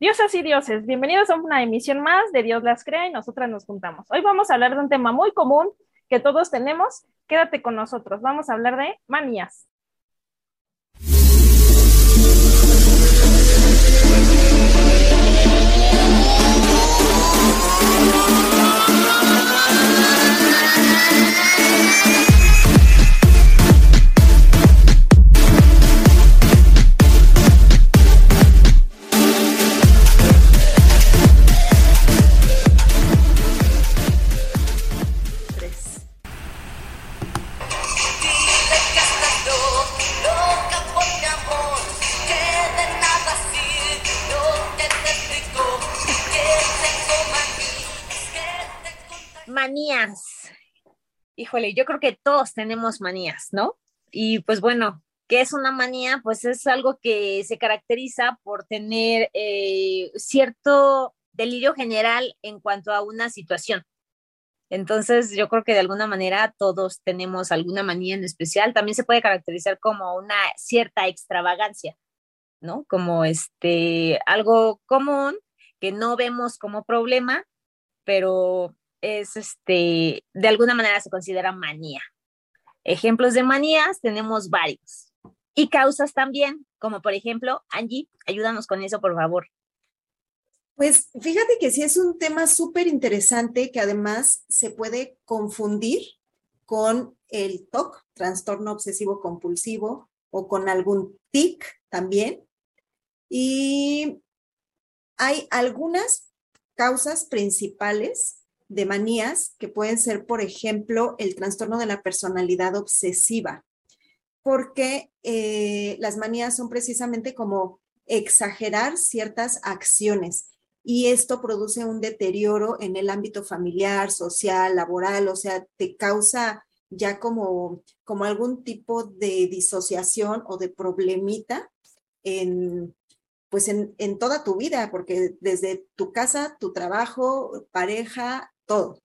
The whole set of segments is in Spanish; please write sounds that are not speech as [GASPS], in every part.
Diosas y dioses, bienvenidos a una emisión más de Dios las crea y nosotras nos juntamos. Hoy vamos a hablar de un tema muy común que todos tenemos. Quédate con nosotros. Vamos a hablar de manías. Híjole, yo creo que todos tenemos manías, ¿no? Y pues bueno, ¿qué es una manía? Pues es algo que se caracteriza por tener eh, cierto delirio general en cuanto a una situación. Entonces, yo creo que de alguna manera todos tenemos alguna manía en especial. También se puede caracterizar como una cierta extravagancia, ¿no? Como este, algo común que no vemos como problema, pero es este, de alguna manera se considera manía. Ejemplos de manías tenemos varios. Y causas también, como por ejemplo, Angie, ayúdanos con eso, por favor. Pues fíjate que sí es un tema súper interesante que además se puede confundir con el TOC, trastorno obsesivo compulsivo, o con algún TIC también. Y hay algunas causas principales de manías que pueden ser, por ejemplo, el trastorno de la personalidad obsesiva, porque eh, las manías son precisamente como exagerar ciertas acciones y esto produce un deterioro en el ámbito familiar, social, laboral, o sea, te causa ya como, como algún tipo de disociación o de problemita en, pues en, en, toda tu vida, porque desde tu casa, tu trabajo, pareja, todo.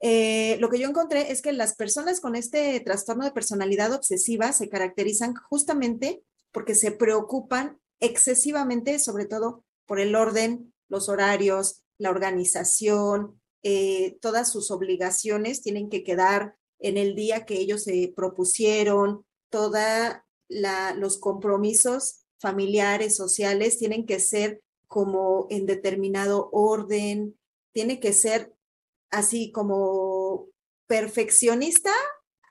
Eh, lo que yo encontré es que las personas con este trastorno de personalidad obsesiva se caracterizan justamente porque se preocupan excesivamente, sobre todo por el orden, los horarios, la organización, eh, todas sus obligaciones tienen que quedar en el día que ellos se propusieron, todos los compromisos familiares, sociales, tienen que ser como en determinado orden, tiene que ser así como perfeccionista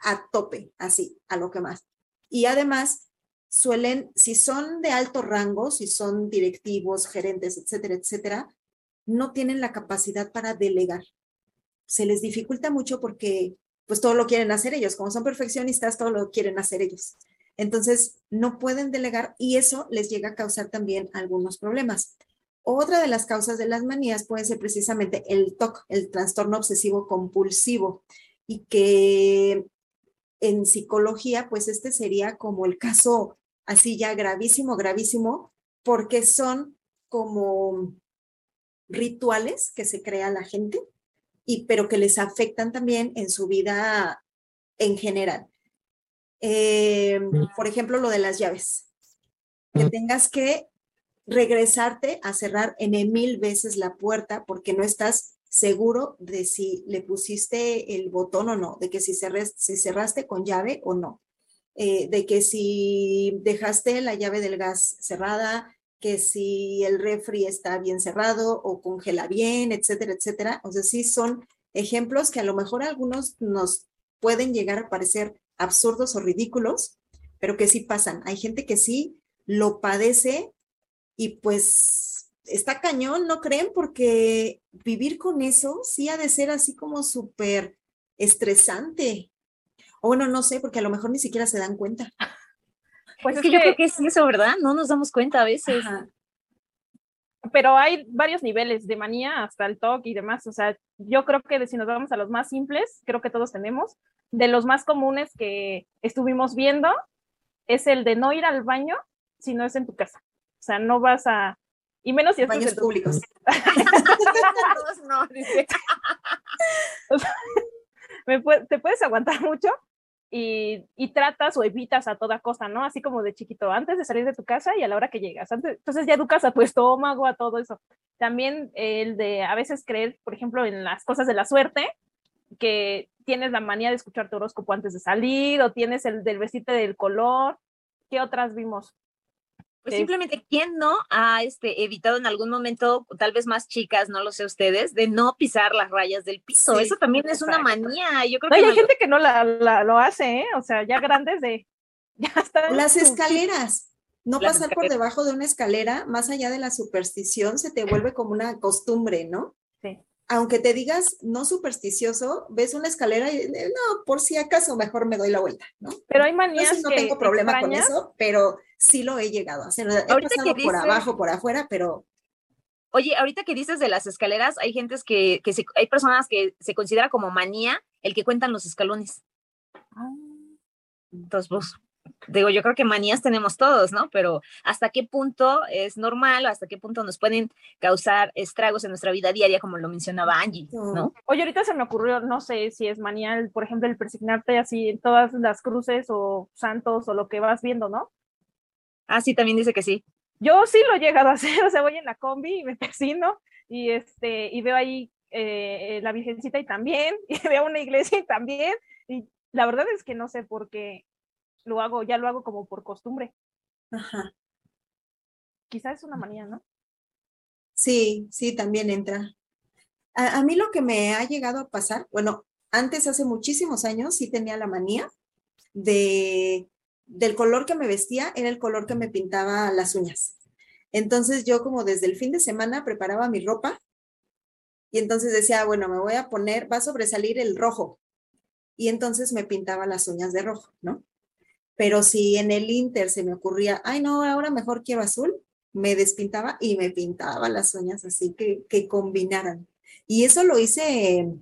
a tope, así, a lo que más. Y además, suelen, si son de alto rango, si son directivos, gerentes, etcétera, etcétera, no tienen la capacidad para delegar. Se les dificulta mucho porque pues todo lo quieren hacer ellos, como son perfeccionistas, todo lo quieren hacer ellos. Entonces, no pueden delegar y eso les llega a causar también algunos problemas. Otra de las causas de las manías puede ser precisamente el TOC, el trastorno obsesivo compulsivo, y que en psicología, pues este sería como el caso así ya gravísimo, gravísimo, porque son como rituales que se crea la gente, y, pero que les afectan también en su vida en general. Eh, por ejemplo, lo de las llaves. Que tengas que regresarte a cerrar N mil veces la puerta porque no estás seguro de si le pusiste el botón o no, de que si, si cerraste con llave o no, eh, de que si dejaste la llave del gas cerrada, que si el refri está bien cerrado o congela bien, etcétera, etcétera. O sea, sí son ejemplos que a lo mejor algunos nos pueden llegar a parecer absurdos o ridículos, pero que sí pasan. Hay gente que sí lo padece y pues está cañón, ¿no creen? Porque vivir con eso sí ha de ser así como súper estresante. O bueno, no sé, porque a lo mejor ni siquiera se dan cuenta. [LAUGHS] Pues es que yo creo que es eso, ¿verdad? No nos damos cuenta a veces. Pero hay varios niveles de manía hasta el TOC y demás. O sea, yo creo que si nos vamos a los más simples, creo que todos tenemos. De los más comunes que estuvimos viendo, es el de no ir al baño si no es en tu casa. O sea, no vas a. Y menos si es baños públicos. [LAUGHS] no, dice. [LAUGHS] ¿te puedes aguantar [LAUGHS] mucho? y, y, tratas o evitas a toda costa, ¿no? Así como de chiquito, antes de salir de tu casa y a la hora que llegas. Antes, entonces ya educas a tu estómago, a todo eso. También el de a veces creer, por ejemplo, en las cosas de la suerte, que tienes la manía de escuchar tu horóscopo antes de salir o tienes el del vestirte del color. ¿Qué otras vimos? Pues simplemente, ¿quién no ha este, evitado en algún momento, tal vez más chicas, no lo sé ustedes, de no pisar las rayas del piso? Eso también es una manía. Yo creo que hay gente que no la, lo hace, ¿eh? O sea, ya grandes de... [LAUGHS] Ya están las escaleras. No pasar por debajo de una escalera, más allá de la superstición, se te [LAUGHS] vuelve como una costumbre, ¿no? Sí aunque te digas no supersticioso, ves una escalera y no, por si acaso mejor me doy la vuelta, ¿no? Pero hay manías no tengo problema con eso, pero sí lo he llegado a hacer. He pasado por abajo, por afuera, pero Oye, ahorita que dices de las escaleras, hay gentes que, que se, hay personas que se considera como manía el que cuentan los escalones. Ah. Entonces, pues, digo, yo creo que manías tenemos todos, ¿no? Pero hasta qué punto es normal o hasta qué punto nos pueden causar estragos en nuestra vida diaria, como lo mencionaba Angie, ¿no? Oye, ahorita se me ocurrió, no sé si es manía, por ejemplo, el persignarte así en todas las cruces o santos o lo que vas viendo, ¿no? Ah, sí, también dice que sí. Yo sí lo he llegado a hacer, [LAUGHS] o sea, voy en la combi y me persino y, este, y veo ahí eh, la Virgencita y también, [LAUGHS] y veo una iglesia y también, y la verdad es que no sé por qué lo hago, ya lo hago como por costumbre. Ajá. Quizás es una manía, ¿no? Sí, sí, también entra. A, mí lo que me ha llegado a pasar, bueno, antes, hace muchísimos años, sí tenía la manía de, del color que me vestía, era el color que me pintaba las uñas. Entonces yo como desde el fin de semana preparaba mi ropa y entonces decía, bueno, me voy a poner, va a sobresalir el rojo. Y entonces me pintaba las uñas de rojo, ¿no? Pero si en el Inter se me ocurría, ay no, ahora mejor quiero azul, me despintaba y me pintaba las uñas así que, que combinaran. Y eso lo hice,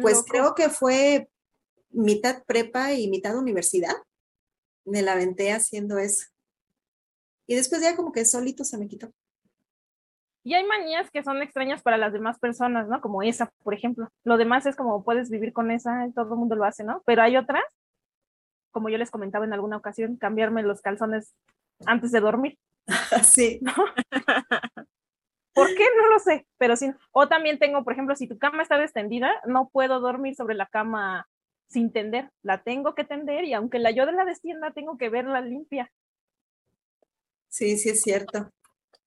pues creo que fue mitad prepa y mitad universidad. Me la aventé haciendo eso. Y después ya como que solito se me quitó. Y hay manías que son extrañas para las demás personas, ¿no? Como esa, por ejemplo. Lo demás es como puedes vivir con esa, todo el mundo lo hace, ¿no? Pero hay otras como yo les comentaba en alguna ocasión, cambiarme los calzones antes de dormir. [LAUGHS] Sí. [LAUGHS] ¿Por qué? No lo sé, pero sí. O también tengo, por ejemplo, si tu cama está extendida, no puedo dormir sobre la cama sin tender. La tengo que tender y aunque la yo de la descienda, tengo que verla limpia. Sí, sí es cierto.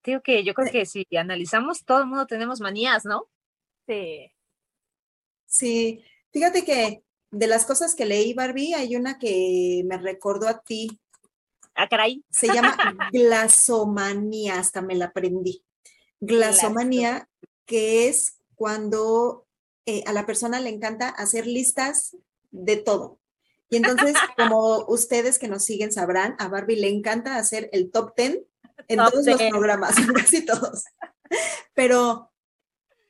Digo que yo creo que si analizamos, todo el mundo tenemos manías, ¿no? Sí. Sí, fíjate que de las cosas que leí, Barbie, hay una que me recordó a ti. Ah, caray. Se llama [LAUGHS] glasomanía, hasta me la aprendí. Glasomanía, que es cuando eh, a la persona le encanta hacer listas de todo. Y entonces, [LAUGHS] como ustedes que nos siguen sabrán, a Barbie le encanta hacer el top ten en todos los programas, [LAUGHS] casi todos. Pero,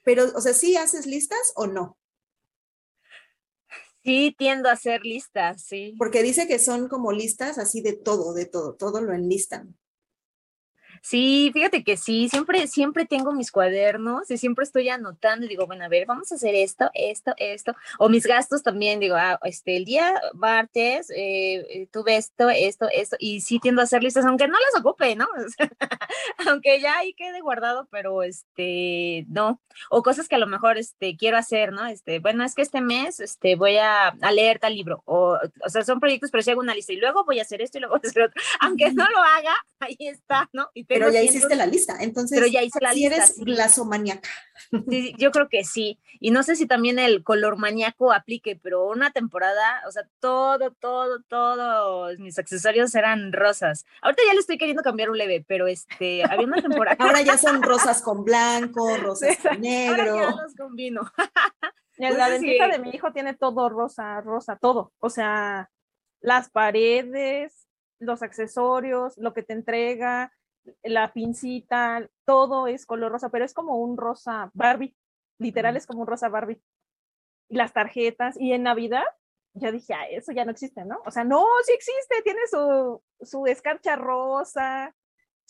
pero, o sea, ¿sí haces listas o no? Sí, tiendo a hacer listas, sí. Porque dice que son como listas así de todo, de todo, todo lo enlistan. Sí, fíjate que sí, siempre, siempre tengo mis cuadernos y siempre estoy anotando y digo, bueno, a ver, vamos a hacer esto, esto, esto, o mis gastos también, digo, ah, este, el día martes eh, eh, tuve esto, esto, esto, y sí tiendo a hacer listas, aunque no las ocupe, ¿no? [LAUGHS] aunque ya ahí quede guardado, pero este, no, o cosas que a lo mejor, este, quiero hacer, ¿no? Este, bueno, es que este mes, este, voy a, a leer tal libro, o, o sea, son proyectos, pero si hago una lista y luego voy a hacer esto y luego voy a hacer otro, [LAUGHS] aunque no lo haga, ahí está, ¿no? Pero ya hiciste la lista, entonces. Pero ya hice la si eres glasomaníaca. Sí, yo creo que sí. Y no sé si también el color maníaco aplique, pero una temporada, o sea, todo, todo, todos mis accesorios eran rosas. Ahorita ya le estoy queriendo cambiar un leve, pero este, había una temporada. [LAUGHS] Ahora ya son [LAUGHS] rosas con blanco, rosas con negro. Ahora ya los combino. [LAUGHS] la dentista de mi hijo tiene todo rosa, rosa, todo. O sea, las paredes, los accesorios, lo que te entrega, la pincita, todo es color rosa, pero es como un rosa Barbie, literal es como un rosa Barbie. Y las tarjetas, y en Navidad, ya dije, ah, eso ya no existe, ¿no? O sea, no, sí existe, tiene su, su escarcha rosa,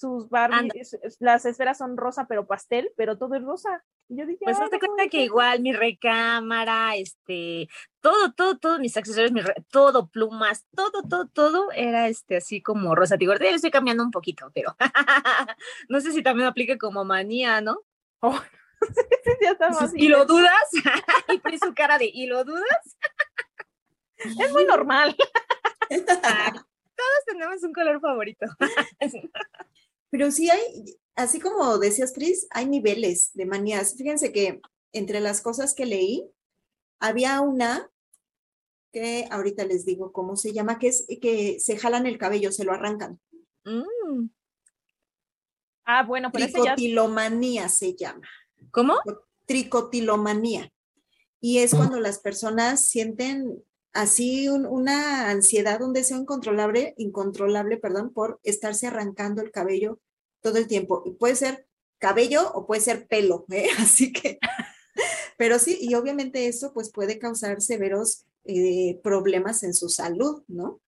sus Barbies, las esferas son rosa, pero pastel, pero todo es rosa. Y yo dije, pues hazte cuenta que igual mi recámara, este, todo, todo, todos mis accesorios, mi todo, plumas, todo, todo, todo era este así como rosa. Digo, yo estoy cambiando un poquito, pero [LAUGHS] no sé si también aplica como manía, ¿no? [LAUGHS] Oh, ya estamos ¿Y lo dudas? [LAUGHS] y su cara de, ¿y lo dudas? es muy normal. todos tenemos un color favorito. Pero sí hay, así como decías, Cris, hay niveles de manías. Fíjense que entre las cosas que leí, había una que ahorita les digo cómo se llama, que es que se jalan el cabello, se lo arrancan. Mm. Ah, bueno, pero Tricotilomanía se llama. ¿Cómo? Tricotilomanía. Y es cuando las personas sienten así una ansiedad, un deseo incontrolable, incontrolable, perdón, por estarse arrancando el cabello todo el tiempo. Y puede ser cabello o puede ser pelo, ¿eh? [LAUGHS] Así que, pero sí, y obviamente eso pues puede causar severos eh, problemas en su salud, ¿no?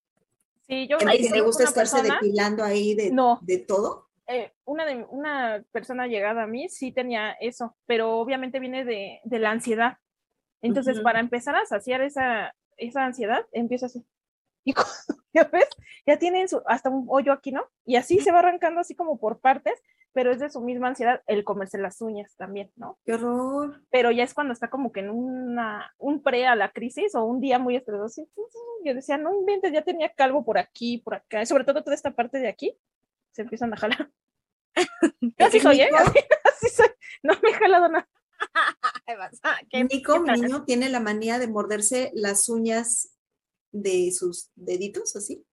Sí, yo le gusta estarse depilando ahí de, de todo. Eh, una, de, una persona llegada a mí sí tenía eso, pero obviamente viene de, de la ansiedad. Entonces, para empezar a saciar esa, esa ansiedad empieza así. Y [LAUGHS] ya ves, ya tienen su, hasta un hoyo aquí, ¿no? Y así se va arrancando así como por partes, pero es de su misma ansiedad el comerse las uñas también, ¿no? ¡Qué horror! Pero ya es cuando está como que en una, un pre a la crisis o un día muy estresoso. Yo decía, no inventes, ya tenía calvo por aquí, por acá, sobre todo toda esta parte de aquí, se empiezan a jalar. [LAUGHS] así soy, ¿eh? [LAUGHS] Así, soy. No me he jalado nada. [LAUGHS] Nico, mi niño, tiene la manía de morderse las uñas de sus deditos, así.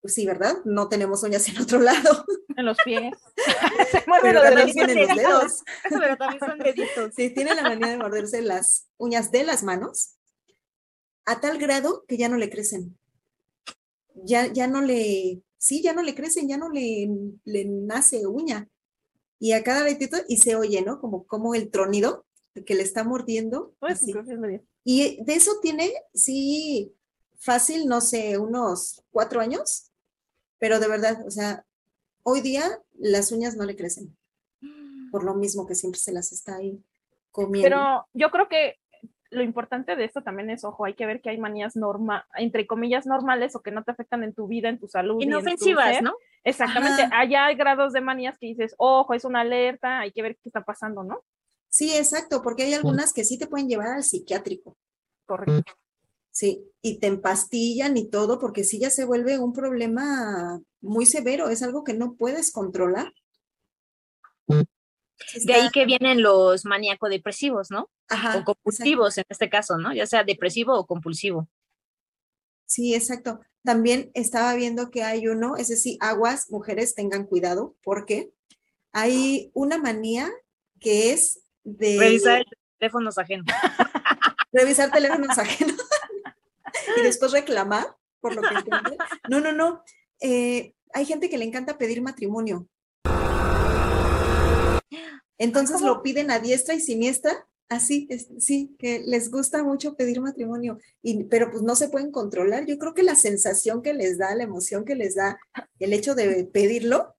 Pues sí, ¿verdad? No tenemos uñas en otro lado. [LAUGHS] En los pies. [LAUGHS] Se mueve los, dedos. Pero también son deditos. Sí, tiene la manía de morderse las uñas de las manos a tal grado que ya no le crecen. Ya, ya no le, sí, ya no le crecen, ya no le, le nace uña y a cada ratito y se oye, ¿no? Como, como el tronido que le está mordiendo. Pues, y de eso tiene, sí, fácil, no sé, unos cuatro años, pero de verdad, o sea, hoy día las uñas no le crecen, [GASPS] por lo mismo que siempre se las está ahí comiendo. Pero yo creo que lo importante de esto también es, ojo, hay que ver que hay manías norma, entre comillas normales o que no te afectan en tu vida, en tu salud. Inofensivas, ¿no? Exactamente, allá hay grados de manías que dices, ojo, es una alerta, hay que ver qué está pasando, ¿no? Sí, exacto, porque hay algunas que sí te pueden llevar al psiquiátrico. Correcto. Sí, y te empastillan y todo, porque sí ya se vuelve un problema muy severo, es algo que no puedes controlar. De ahí que vienen los maníaco-depresivos, ¿no? Ajá, o compulsivos en este caso, ¿no? Ya sea depresivo o compulsivo. Sí, exacto. También estaba viendo que hay uno, es decir, aguas, mujeres tengan cuidado, porque hay una manía que es de... Revisar teléfonos ajenos. Revisar teléfonos ajenos. [LAUGHS] y después reclamar, por lo que. No, no, no. Eh, hay gente que le encanta pedir matrimonio. Entonces lo piden a diestra y siniestra Así, sí, que les gusta mucho pedir matrimonio, y, pero pues no se pueden controlar. Yo creo que la sensación que les da, la emoción que les da el hecho de pedirlo,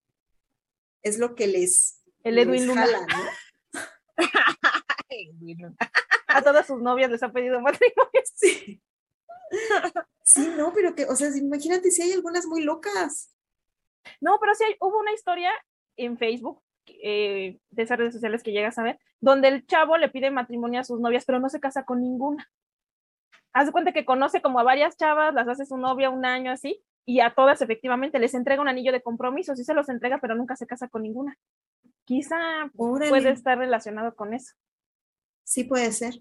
es lo que les, el Edwin [LAUGHS] Luna. A todas sus novias les ha pedido matrimonio. [LAUGHS] Sí. Sí, no, pero que, o sea, imagínate si hay algunas muy locas. No, pero sí hubo una historia en Facebook eh, de esas redes sociales que llegas a ver, donde el chavo le pide matrimonio a sus novias, pero no se casa con ninguna. Haz de cuenta que conoce como a varias chavas, las hace su novia un año así, y a todas efectivamente les entrega un anillo de compromiso, sí se los entrega, pero nunca se casa con ninguna. Quizá puede estar relacionado con eso. Sí puede ser.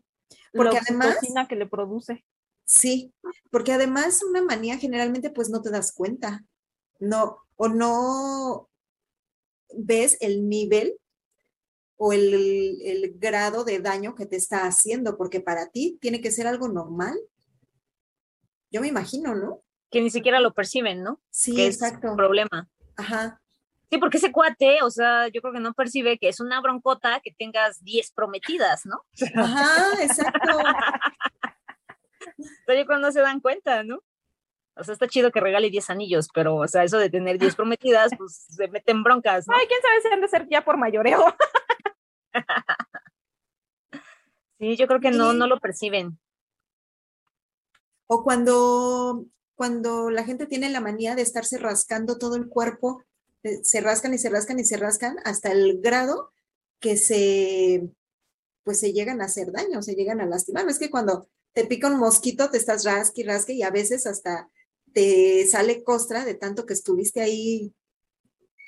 Porque además además... que le produce. Sí, porque además una manía generalmente pues no te das cuenta. No, o no, ves el nivel o el, grado de daño que te está haciendo, porque para ti tiene que ser algo normal. Yo me imagino, ¿no? Que ni siquiera lo perciben, ¿no? Sí, exacto. Es un problema. Ajá. Sí, porque ese cuate, o sea, yo creo que no percibe que es una broncota que tengas 10 prometidas, ¿no? Ajá, exacto. [LAUGHS] Pero cuando se dan cuenta, ¿no? O sea, está chido que regale 10 anillos, pero, o sea, eso de tener 10 prometidas, pues se meten broncas, ¿no? Ay, quién sabe si han de ser ya por mayoreo. [LAUGHS] sí, yo creo que no, no lo perciben. O cuando, cuando la gente tiene la manía de estarse rascando todo el cuerpo, eh, se rascan y se rascan y se rascan hasta el grado que se, pues se llegan a hacer daño, se llegan a lastimar. Es que cuando te pica un mosquito, te estás rasque y rasque y a veces hasta te sale costra de tanto que estuviste ahí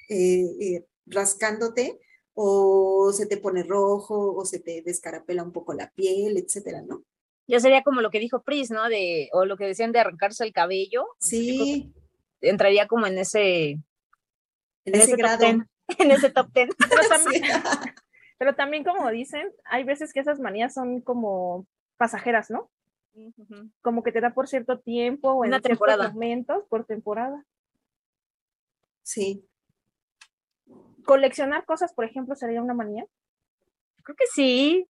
eh, eh, rascándote o se te pone rojo o se te descarapela un poco la piel, etcétera, ¿no? Ya sería como lo que dijo Pris, ¿no? De, o lo que decían de arrancarse el cabello. Sí. Entraría como en ese... En, ese, grado. [LAUGHS] en ese top ten. [LAUGHS] Pero también, [LAUGHS] pero también, como dicen, hay veces que esas manías son como pasajeras, ¿no? Como que te da por cierto tiempo o en Una temporada. momentos, por temporada. Sí. Coleccionar cosas, por ejemplo, sería una manía. Creo que sí.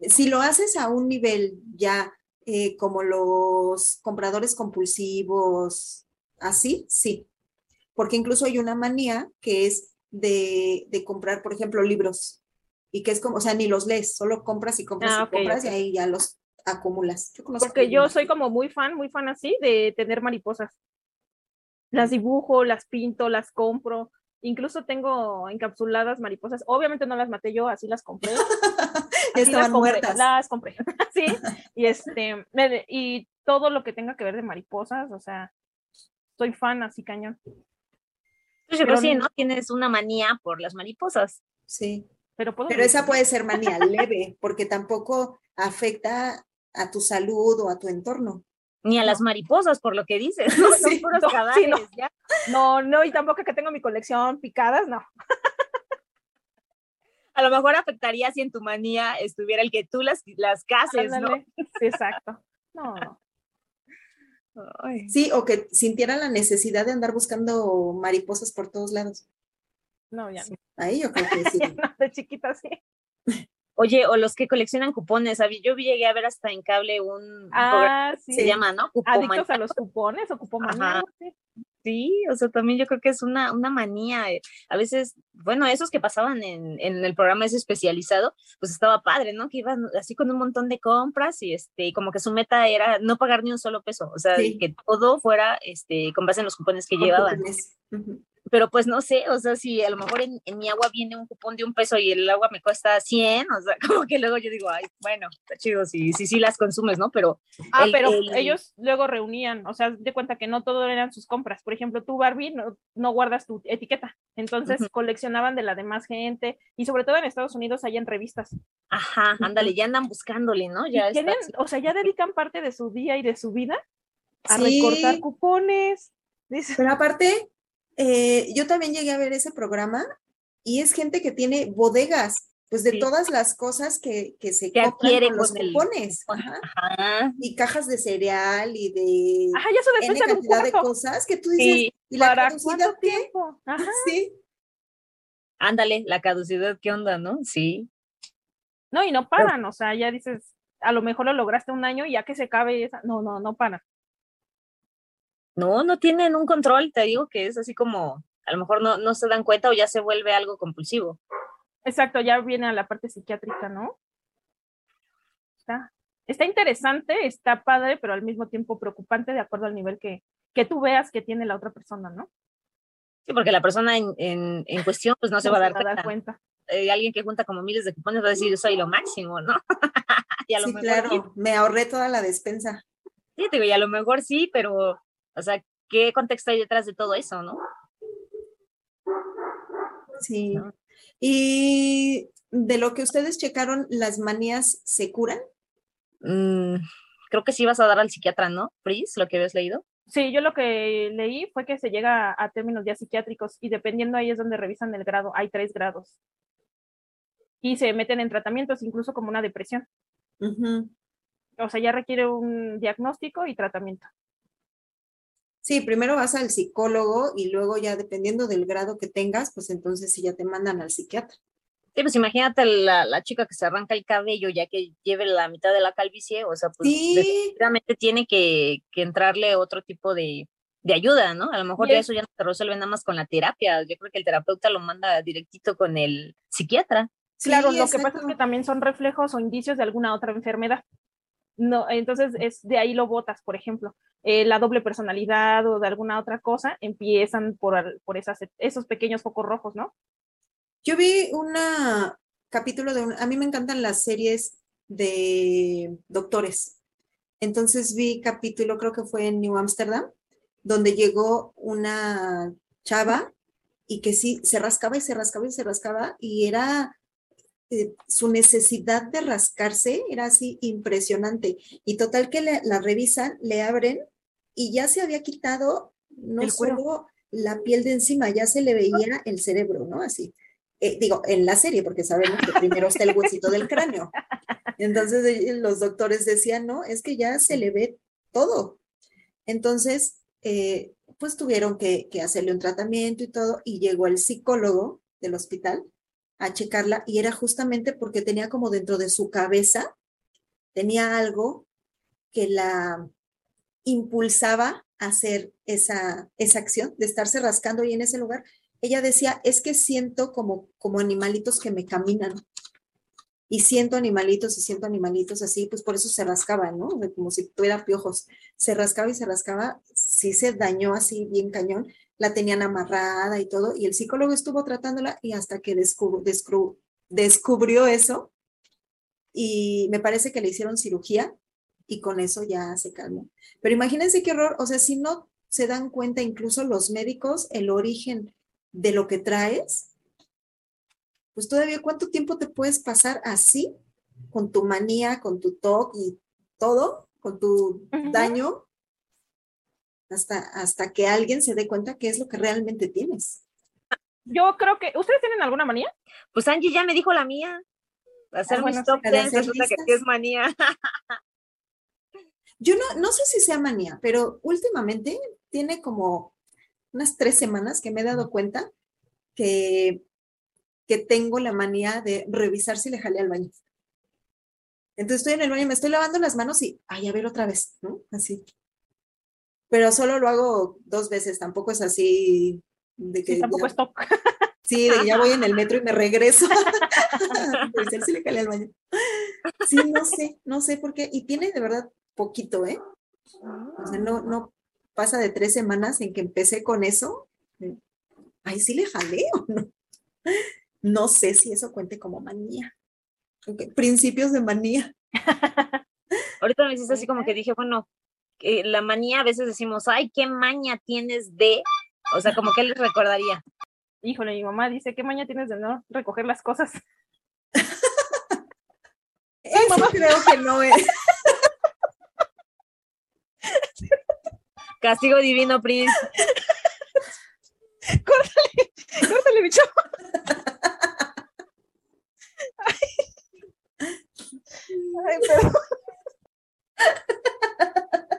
Si lo haces a un nivel ya eh, como los compradores compulsivos, así, sí. Porque incluso hay una manía que es de, de comprar, por ejemplo, libros. Y que es como, o sea, ni los lees, solo compras y compras Ah, y compras y ahí ya los acumulas. Yo conozco Porque yo soy como muy fan, muy fan así de tener mariposas. Las dibujo, las pinto, las compro. Incluso tengo encapsuladas mariposas. Obviamente no las maté yo, así las compré. [LAUGHS] Ya Así las estaban compré, muertas. Las compré. [LAUGHS] [LAUGHS] sí. Y este, y todo lo que tenga que ver de mariposas, o sea, soy fan así cañón. Pues yo Pero creo que sí, no-. Tienes una manía por las mariposas. Sí. Pero Pero esa puede ser manía leve, porque tampoco afecta a tu salud o a tu entorno. Ni a las mariposas, por lo que dices, ¿no? [LAUGHS] Son Sí, puros no, sí, ya. No, no, y tampoco que tengo mi colección picadas, no. [LAUGHS] A lo mejor afectaría si en tu manía estuviera el que tú las, las cases, ¿no? Sí, exacto. No. Ay. Sí, o que sintiera la necesidad de andar buscando mariposas por todos lados. No, ya no. Ahí yo creo que [LAUGHS] sí. No, de chiquita sí. Oye, o los que coleccionan cupones. Yo llegué a ver hasta en cable un, programa Ah, sí. que se llama, ¿no? Cupomanía. Adictos a los cupones o cupomanía. Sí, o sea, también yo creo que es una, una manía. eh, A veces, bueno, esos que pasaban en, en el programa ese especializado, pues estaba padre, ¿no? Que iban así con un montón de compras y este, y como que su meta era no pagar ni un solo peso, o sea, Sí. que todo fuera este, con base en los cupones que llevaban. cupones. Pero pues no sé, o sea, si a lo mejor en, en mi agua viene un cupón de un peso y el agua me cuesta 100, o sea, [LAUGHS] como que luego yo digo, ay, bueno, está chido, sí, sí, sí las consumes, ¿no? Pero Ah, El- pero el- ellos luego reunían, o sea, de cuenta que no todo eran sus compras. Por ejemplo, tú, Barbie, no, no guardas tu etiqueta. Entonces coleccionaban de la demás gente y sobre todo en Estados Unidos hay en revistas. Ajá, ándale, ya andan buscándole, ¿no? Ya está tienen, o sea, ya dedican parte de su día y de su vida a Sí. recortar cupones. Dice, Pero aparte, eh, yo también llegué a ver ese programa y es gente que tiene bodegas, pues de Sí. todas las cosas que, que se Que compran con los el cupones. cupón. Ajá. Ajá. Y cajas de cereal y de Ajá, ya N cantidad de cosas que tú dices, Sí, ¿y la ¿Para caducidad qué? tiempo? [LAUGHS] Ajá. Sí, ándale, la caducidad, ¿qué onda, no? Sí. No, y no paran, o sea, ya dices, a lo mejor lo lograste un año y ya que se acabe esa, no, no, no paran. No, no tienen un control, te digo que es así como, a lo mejor no, no se dan cuenta o ya se vuelve algo compulsivo. Exacto, ya viene a la parte psiquiátrica, ¿no? Está, está interesante, está padre, pero al mismo tiempo preocupante de acuerdo al nivel que, que tú veas que tiene la otra persona, ¿no? Sí, porque la persona en, en, en cuestión pues no se va a dar cuenta. cuenta. Eh, alguien que junta como miles de cupones va a decir, yo soy lo máximo, ¿no? [LAUGHS] y a lo sí, mejor claro, sí, me ahorré toda la despensa. sí, te digo, y a lo mejor sí, pero, o sea, ¿qué contexto hay detrás de todo eso, no? Sí. ¿no? Y de lo que ustedes checaron, ¿las manías se curan? Mm, creo que sí vas a dar al psiquiatra, ¿no? Pris, lo que habías leído. Sí, yo lo que leí fue que se llega a términos ya psiquiátricos y dependiendo ahí es donde revisan el grado, hay tres grados. Y se meten en tratamientos, incluso como una depresión. O sea, ya requiere un diagnóstico y tratamiento. Sí, primero vas al psicólogo y luego ya dependiendo del grado que tengas, pues entonces sí ya te mandan al psiquiatra. Sí, pues imagínate la, la, chica que se arranca el cabello ya que lleve la mitad de la calvicie, o sea, pues Sí. definitivamente tiene que, que entrarle otro tipo de, de ayuda, ¿no? A lo mejor ya es- eso ya no se resuelve nada más con la terapia. Yo creo que el terapeuta lo manda directito con el psiquiatra. Claro, Sí, lo que pasa es que también son reflejos o indicios de alguna otra enfermedad. No, entonces es de ahí lo botas, por ejemplo, Eh, la doble personalidad o de alguna otra cosa empiezan por, por esas, esos pequeños focos rojos, ¿no? Yo vi un capítulo de un, a mí me encantan las series de doctores. Entonces vi capítulo, creo que fue en New Amsterdam, donde llegó una chava y que sí se rascaba y se rascaba y se rascaba y era eh, su necesidad de rascarse era así impresionante. Y total que le- la revisan, le abren y ya se había quitado no El cuero. solo la piel de encima, ya se le veía el cerebro, ¿no? Así. Eh, digo, en la serie, porque sabemos que primero está el huesito del cráneo. Entonces eh, los doctores decían, no, es que ya se le ve todo. Entonces, eh, pues tuvieron que, que hacerle un tratamiento y todo, y llegó el psicólogo del hospital a checarla, y era justamente porque tenía como dentro de su cabeza, tenía algo que la impulsaba a hacer esa, esa acción de estarse rascando ahí en ese lugar. Ella decía, es que siento como, como animalitos que me caminan. Y siento animalitos y siento animalitos así, pues por eso se rascaba, ¿no? Como si tuviera piojos. Se rascaba y se rascaba, sí se dañó así bien cañón, la tenían amarrada y todo, y el psicólogo estuvo tratándola y hasta que descub- descru- descubrió eso, y me parece que le hicieron cirugía y con eso ya se calmó. Pero imagínense qué horror, o sea, si no se dan cuenta incluso los médicos el origen de lo que traes, pues todavía cuánto tiempo te puedes pasar así, con tu manía, con tu TOC y todo, con tu daño, hasta, hasta que alguien se dé cuenta qué es lo que realmente tienes. Yo creo que, ¿ustedes tienen alguna manía? Pues Angie ya me dijo la mía. Hacer Ah, bueno, mis top sí, la de 10 hacer resulta que listas. sí es manía. [LAUGHS] Yo no, no sé si sea manía, pero últimamente tiene como unas tres semanas que me he dado cuenta que, que tengo la manía de revisar si le jalé al baño. Entonces estoy en el baño, me estoy lavando las manos y, ay, a ver otra vez, ¿no? Así. Pero solo lo hago dos veces, tampoco es así de que Sí, tampoco ya- es top. Sí, de que ya voy en el [LAUGHS] metro y me regreso. [LAUGHS] Revisar si le calé al baño. Sí, no sé, no sé por qué. Y tiene de verdad poquito, ¿eh? O sea, no, no pasa de tres semanas en que empecé con eso. Ay, sí le jalé o no. No sé si eso cuente como manía. Principios de manía. [LAUGHS] Ahorita me hiciste así como que dije, bueno, que la manía a veces decimos, ay, qué maña tienes de. O sea, como que les recordaría. Híjole, mi mamá dice, ¿qué maña tienes de no recoger las cosas? [LAUGHS] Eso creo que no es. Castigo divino, Pris. [LAUGHS] Córtale, Ay. [LAUGHS]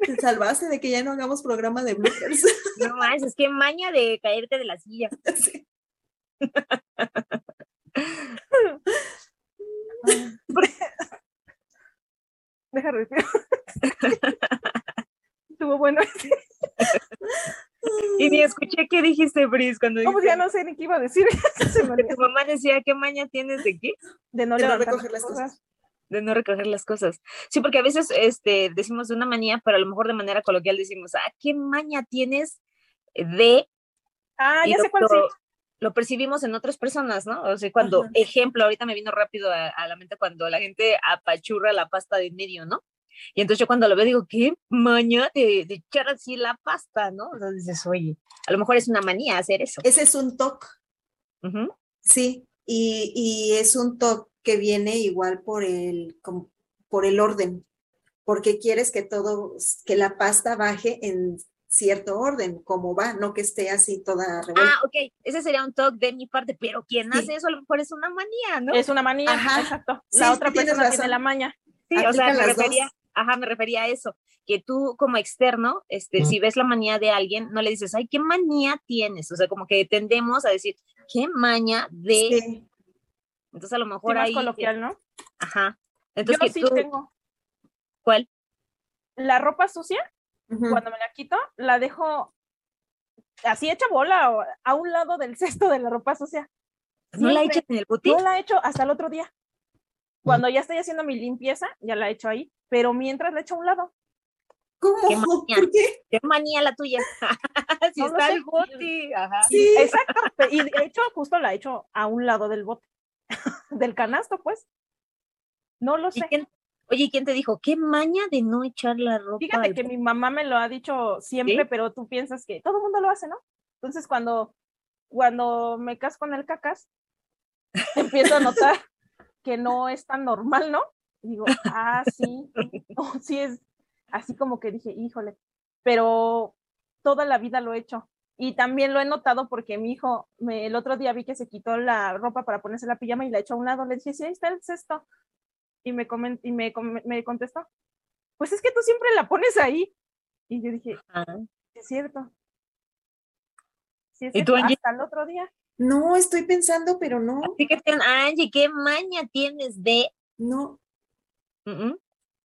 Te salvaste de que ya no hagamos programa de bloopers. [LAUGHS] No más, es que maña de caerte de la silla. Sí. [LAUGHS] Deja de respirar. Estuvo bueno. Y ni escuché qué dijiste, Pris, cuando pues dijiste- ya no sé ni qué iba a decir. [LAUGHS] [LAUGHS] Tu mamá decía, ¿qué maña tienes de qué? De no De no levantar recoger las cosas. De no recoger las cosas. Sí, porque a veces este, decimos de una manía, pero a lo mejor de manera coloquial decimos, ah, ¿qué maña tienes de Ah, y ya lo, sé cuál sí. lo- percibimos en otras personas, ¿no? O sea, cuando, Ajá. ejemplo, ahorita me vino rápido a, a la mente cuando la gente apachurra la pasta de en medio, ¿no? Y entonces yo cuando lo veo digo, ¿qué maña de, de echar así la pasta, ¿no? O sea, dices, oye, a lo mejor es una manía hacer eso. Ese es un TOC. Ujú. Sí, y, y es un TOC que viene igual por el, como por el orden, porque quieres que todo, que la pasta baje en cierto orden, como va, no que esté así toda revuelta. Ah, ok, ese sería un talk de mi parte, pero quien Sí. hace eso a lo mejor es una manía, ¿no? Es una manía, Ajá. exacto. La sí, otra persona razón. tiene la maña. Sí, o sea, me dos. Ajá, me refería a eso, que tú como externo, este, si ves la manía de alguien, no le dices, ay, ¿qué manía tienes? O sea, como que tendemos a decir, ¿qué maña de...? Entonces a lo mejor sí, coloquial, ¿no? Ajá. Entonces, Yo sí tengo. ¿Cuál? La ropa sucia, cuando me la quito, la dejo así hecha bola a un lado del [LAUGHS] cesto de la ropa sucia. ¿No la he hecho en el botín? No la he hecho hasta el otro día. Cuando ya estoy haciendo mi limpieza, ya la he hecho ahí, pero mientras la he hecho a un lado. ¿Cómo? ¿Qué manía? ¿Por qué? ¿Qué manía la tuya? [LAUGHS] [LAUGHS] si No está el bote. Ajá. Sí. Exacto. Y de hecho, justo la he hecho a un lado del bote, [LAUGHS] del canasto, pues. No lo ¿Y sé. quién- oye, ¿y quién te dijo? ¿Qué maña de no echar la ropa? Fíjate al que mi mamá me lo ha dicho siempre, ¿Sí? pero tú piensas que todo el mundo lo hace, ¿no? Entonces, cuando, cuando me casco en el cacas, empiezo a notar que no es tan normal, ¿no? Y digo, ah, sí, no, [LAUGHS] [LAUGHS] sí es así como que dije, híjole, pero toda la vida lo he hecho. Y también lo he notado porque mi hijo, me, el otro día vi que se quitó la ropa para ponerse la pijama y la echó a un lado. Le dije, sí, ahí está el cesto. Y me, comen- y me, me contestó, pues es que tú siempre la pones ahí. Y yo dije, Ajá. "Sí es cierto. Sí, es ¿Y tú, cierto, Angie? hasta el otro día. No, estoy pensando, pero no, Así que, ten- Angie, ¿qué maña tienes de...? no,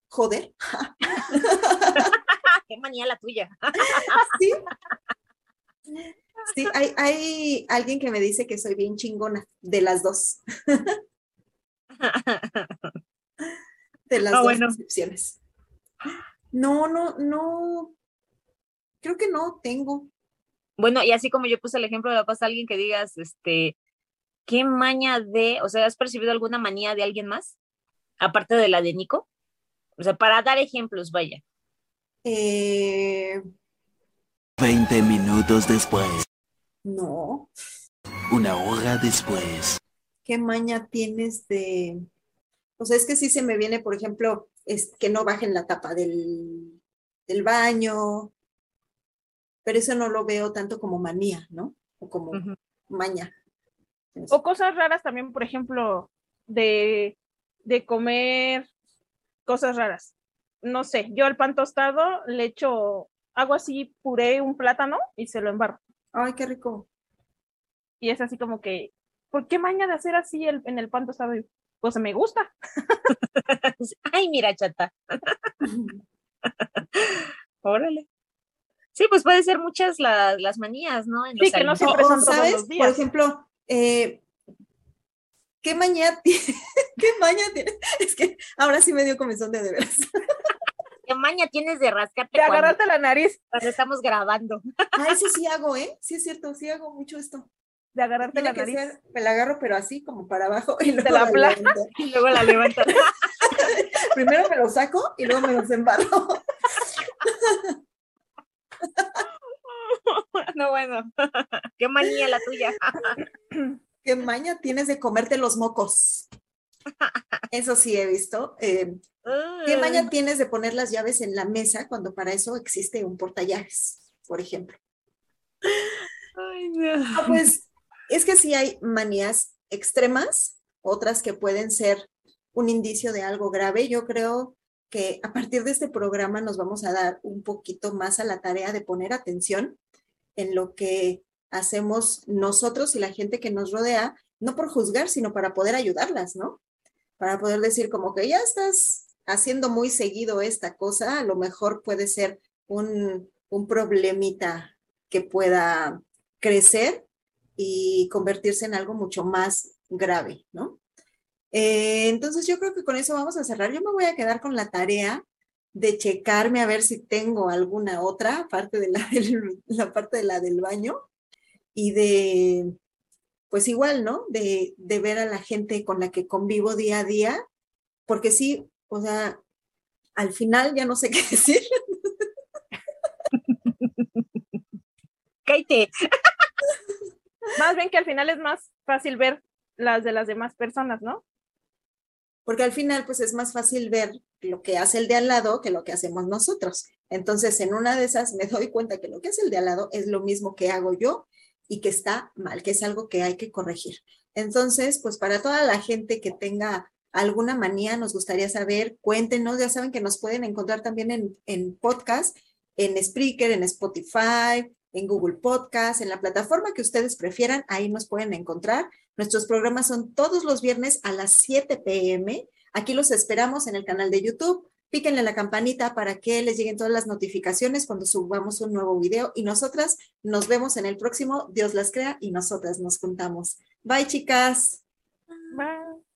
Joder. [LAUGHS] ¿Qué manía la tuya? Sí. Sí, hay, hay alguien que me dice que soy bien chingona, de las dos, de las Ah, dos bueno. excepciones. No, no, no, creo que no tengo. Bueno, y así como yo puse el ejemplo de la paz a alguien que digas, este, ¿qué maña de, o sea, has percibido alguna manía de alguien más? Aparte de la de Nico. O sea, para dar ejemplos, vaya. Eh, 20 minutos después. no, Una hora después. ¿qué maña tienes de...? O sea, es que sí se me viene, por ejemplo, es que no bajen la tapa del, del baño, pero eso no lo veo tanto como manía, ¿no? O como maña. O cosas raras también, por ejemplo, de, de comer cosas raras. No sé, yo al pan tostado le echo, hago así, puré un plátano y se lo embarro. Ay, qué rico. Y es así como que, ¿por qué maña de hacer así el- en el pan tostado? Pues me gusta. [LAUGHS] Ay, mira, chata. [LAUGHS] Órale. Sí, pues puede ser muchas la- las manías, ¿no? En Sí, los que no siempre son todos ¿sabes? los Por ejemplo, eh, ¿qué maña [LAUGHS] tiene? ¿Qué maña tiene? Es que ahora sí me dio comezón de veras. ¿Qué maña tienes de rascarte De cuando, agarrarte la nariz, cuando estamos grabando? Ah, eso sí hago, ¿eh? Sí es cierto, sí hago mucho esto. de agarrarte Tiene la que nariz. ser, me la agarro, pero así como para abajo y luego la la placa? levanto. [LAUGHS] Y luego la levantas. [LAUGHS] Primero me lo saco y luego me los embarro. no, bueno. ¿Qué manía la tuya? [CLEARS THROAT] ¿Qué maña tienes de comerte los mocos? Eso sí he visto. Eh, ¿Qué maña tienes de poner las llaves en la mesa cuando para eso existe un portallaves, por ejemplo? Ay, no. Ah, pues es que sí hay manías extremas, otras que pueden ser un indicio de algo grave. Yo creo que a partir de este programa nos vamos a dar un poquito más a la tarea de poner atención en lo que hacemos nosotros y la gente que nos rodea, no por juzgar, sino para poder ayudarlas, ¿no? Para poder decir como que ya estás haciendo muy seguido esta cosa, a lo mejor puede ser un, un problemita que pueda crecer y convertirse en algo mucho más grave, ¿no? Eh, entonces yo creo que con eso vamos a cerrar. Yo me voy a quedar con la tarea de checarme a ver si tengo alguna otra, aparte de la, del- [LAUGHS] la parte de la del baño, y de, pues igual, ¿no? De, de ver a la gente con la que convivo día a día, porque sí, o sea, al final ya no sé [LAUGHS] qué decir. Cállate. [LAUGHS] Más bien que al final es más fácil ver las de las demás personas, ¿no? porque al final pues es más fácil ver lo que hace el de al lado que lo que hacemos nosotros. Entonces, en una de esas me doy cuenta que lo que hace el de al lado es lo mismo que hago yo y que está mal, que es algo que hay que corregir. Entonces, pues para toda la gente que tenga alguna manía, nos gustaría saber, cuéntenos, ya saben que nos pueden encontrar también en, en podcast, en Spreaker, en Spotify, en Google Podcast, en la plataforma que ustedes prefieran, ahí nos pueden encontrar. Nuestros programas son todos los viernes a las 7 pm. Aquí los esperamos en el canal de YouTube. Píquenle la campanita para que les lleguen todas las notificaciones cuando subamos un nuevo video y nosotras nos vemos en el próximo. Dios las crea y nosotras nos juntamos. Bye, chicas. Bye.